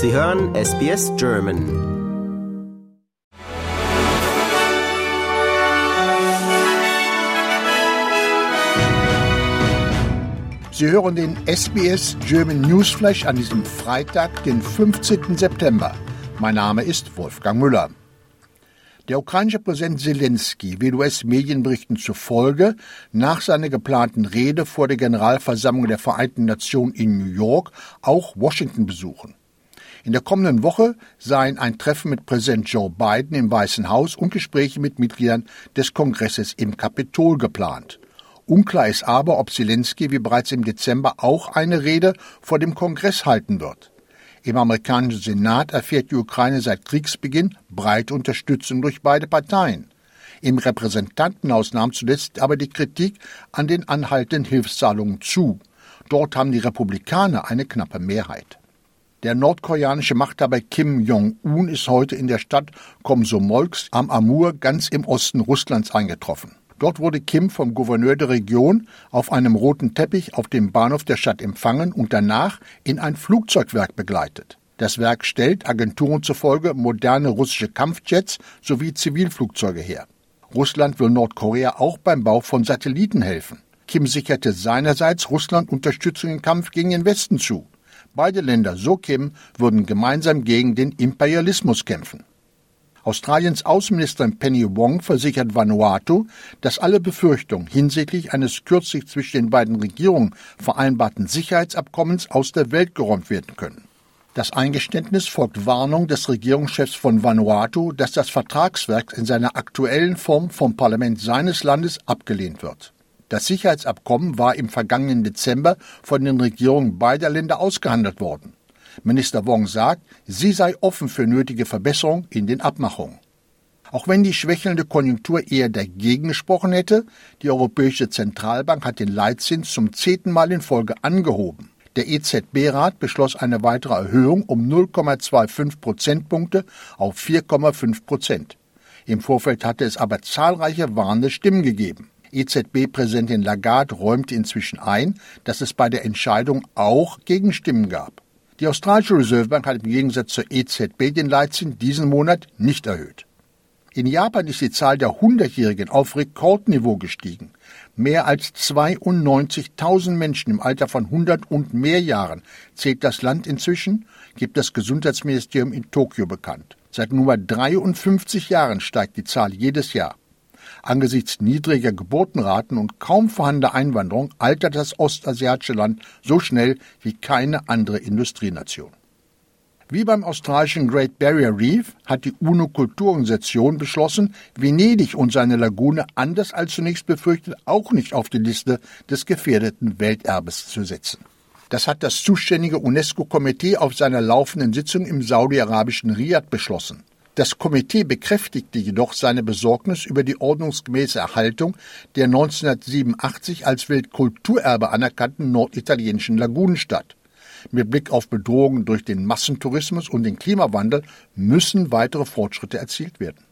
Sie hören SBS German. Sie hören den SBS German Newsflash an diesem Freitag, den 15. September. Mein Name ist Wolfgang Müller. Der ukrainische Präsident Zelensky will US-Medienberichten zufolge nach seiner geplanten Rede vor der Generalversammlung der Vereinten Nationen in New York auch Washington besuchen. In der kommenden Woche seien ein Treffen mit Präsident Joe Biden im Weißen Haus und Gespräche mit Mitgliedern des Kongresses im Kapitol geplant. Unklar ist aber, ob Zelensky wie bereits im Dezember auch eine Rede vor dem Kongress halten wird. Im amerikanischen Senat erfährt die Ukraine seit Kriegsbeginn breite Unterstützung durch beide Parteien. Im Repräsentantenhaus nahm zuletzt aber die Kritik an den anhaltenden Hilfszahlungen zu. Dort haben die Republikaner eine knappe Mehrheit. Der nordkoreanische Machthaber Kim Jong-un ist heute in der Stadt Komsomolsk am Amur ganz im Osten Russlands eingetroffen. Dort wurde Kim vom Gouverneur der Region auf einem roten Teppich auf dem Bahnhof der Stadt empfangen und danach in ein Flugzeugwerk begleitet. Das Werk stellt Agenturen zufolge moderne russische Kampfjets sowie Zivilflugzeuge her. Russland will Nordkorea auch beim Bau von Satelliten helfen. Kim sicherte seinerseits Russland Unterstützung im Kampf gegen den Westen zu. Beide Länder, so Kim, würden gemeinsam gegen den Imperialismus kämpfen. Australiens Außenministerin Penny Wong versichert Vanuatu, dass alle Befürchtungen hinsichtlich eines kürzlich zwischen den beiden Regierungen vereinbarten Sicherheitsabkommens aus der Welt geräumt werden können. Das Eingeständnis folgt Warnung des Regierungschefs von Vanuatu, dass das Vertragswerk in seiner aktuellen Form vom Parlament seines Landes abgelehnt wird. Das Sicherheitsabkommen war im vergangenen Dezember von den Regierungen beider Länder ausgehandelt worden. Minister Wong sagt, sie sei offen für nötige Verbesserungen in den Abmachungen. Auch wenn die schwächelnde Konjunktur eher dagegen gesprochen hätte, die Europäische Zentralbank hat den Leitzins zum zehnten Mal in Folge angehoben. Der EZB-Rat beschloss eine weitere Erhöhung um 0,25 Prozentpunkte auf 4,5 Prozent. Im Vorfeld hatte es aber zahlreiche warnende Stimmen gegeben. EZB-Präsidentin Lagarde räumte inzwischen ein, dass es bei der Entscheidung auch Gegenstimmen gab. Die australische Reserve hat im Gegensatz zur EZB den Leitzins diesen Monat nicht erhöht. In Japan ist die Zahl der Hundertjährigen auf Rekordniveau gestiegen. Mehr als 92.000 Menschen im Alter von 100 und mehr Jahren zählt das Land inzwischen, gibt das Gesundheitsministerium in Tokio bekannt. Seit nunmehr 53 Jahren steigt die Zahl jedes Jahr. Angesichts niedriger Geburtenraten und kaum vorhandener Einwanderung altert das ostasiatische Land so schnell wie keine andere Industrienation. Wie beim australischen Great Barrier Reef hat die UNO-Kulturorganisation beschlossen, Venedig und seine Lagune anders als zunächst befürchtet auch nicht auf die Liste des gefährdeten Welterbes zu setzen. Das hat das zuständige UNESCO-Komitee auf seiner laufenden Sitzung im saudi-arabischen Riyadh beschlossen. Das Komitee bekräftigte jedoch seine Besorgnis über die ordnungsgemäße Erhaltung der 1987 als Weltkulturerbe anerkannten norditalienischen Lagunenstadt. Mit Blick auf Bedrohungen durch den Massentourismus und den Klimawandel müssen weitere Fortschritte erzielt werden.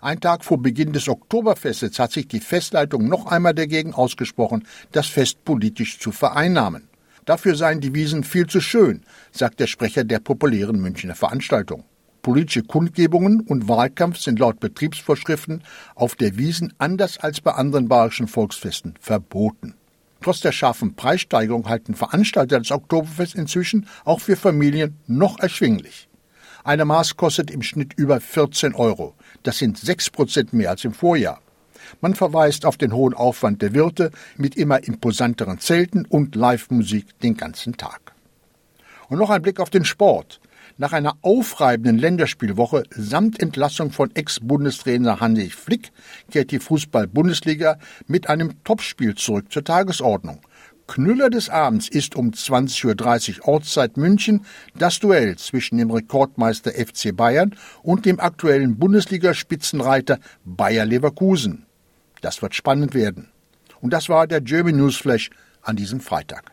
Ein Tag vor Beginn des Oktoberfestes hat sich die Festleitung noch einmal dagegen ausgesprochen, das Fest politisch zu vereinnahmen. Dafür seien die Wiesen viel zu schön, sagt der Sprecher der populären Münchner Veranstaltung. Politische Kundgebungen und Wahlkampf sind laut Betriebsvorschriften auf der Wiesen anders als bei anderen bayerischen Volksfesten verboten. Trotz der scharfen Preissteigerung halten Veranstalter das Oktoberfest inzwischen auch für Familien noch erschwinglich. Eine Maß kostet im Schnitt über 14 Euro. Das sind 6 Prozent mehr als im Vorjahr. Man verweist auf den hohen Aufwand der Wirte mit immer imposanteren Zelten und Live-Musik den ganzen Tag. Und noch ein Blick auf den Sport. Nach einer aufreibenden Länderspielwoche samt Entlassung von Ex-Bundestrainer Hansi Flick kehrt die Fußball-Bundesliga mit einem Topspiel zurück zur Tagesordnung. Knüller des Abends ist um 20.30 Uhr Ortszeit München das Duell zwischen dem Rekordmeister FC Bayern und dem aktuellen Bundesliga-Spitzenreiter Bayer Leverkusen. Das wird spannend werden. Und das war der German Newsflash an diesem Freitag.